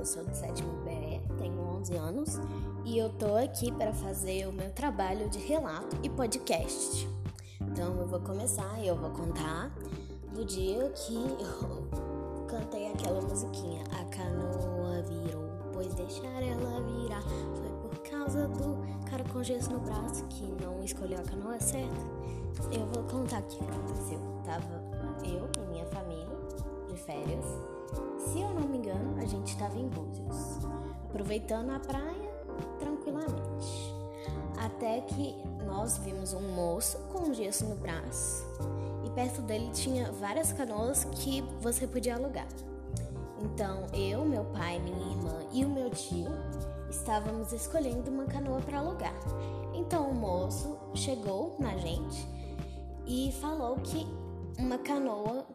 eu sou do sétimo B, tenho 11 anos e eu tô aqui para fazer o meu trabalho de relato e podcast. Então eu vou começar e eu vou contar do dia que eu cantei aquela musiquinha, a canoa virou, pois deixar ela virar foi por causa do cara com gesso no braço que não escolheu a canoa certa. Eu vou contar o que aconteceu. Tava eu e minha família de férias gente estava em Búzios Aproveitando a praia tranquilamente até que nós vimos um moço com um gesso no braço e perto dele tinha várias canoas que você podia alugar. Então eu, meu pai, minha irmã e o meu tio estávamos escolhendo uma canoa para alugar. Então o moço chegou na gente e falou que uma canoa,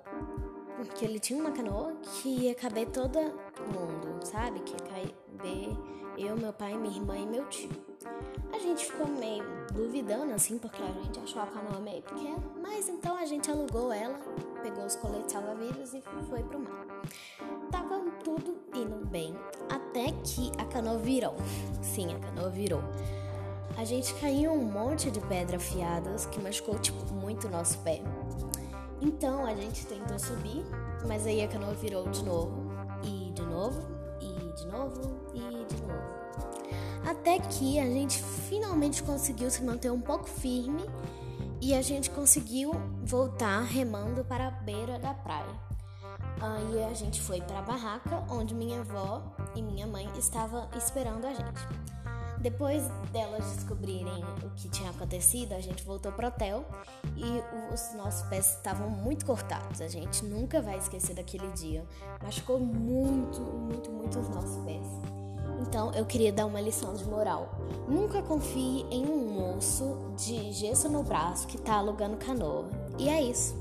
que ele tinha uma canoa que ia caber todo mundo, sabe? Que ia caber eu, meu pai, minha irmã e meu tio. A gente ficou meio duvidando assim, porque a gente achou a canoa meio pequena, mas então a gente alugou ela, pegou os coletes salva-vidas e foi pro mar. Tava tudo indo bem, até que a canoa virou. Sim, a canoa virou. A gente caiu um monte de pedras afiadas que machucou tipo muito o nosso pé. Então a gente tentou subir, mas aí a canoa virou de novo, e de novo, e de novo, e de novo. Até que a gente finalmente conseguiu se manter um pouco firme e a gente conseguiu voltar remando para a beira da praia. Aí a gente foi para a barraca onde minha avó e minha mãe estavam esperando a gente. Depois delas descobrirem o que tinha acontecido, a gente voltou pro hotel e os nossos pés estavam muito cortados. A gente nunca vai esquecer daquele dia. Machucou muito, muito, muito os nossos pés. Então eu queria dar uma lição de moral. Nunca confie em um moço de gesso no braço que tá alugando canoa. E é isso.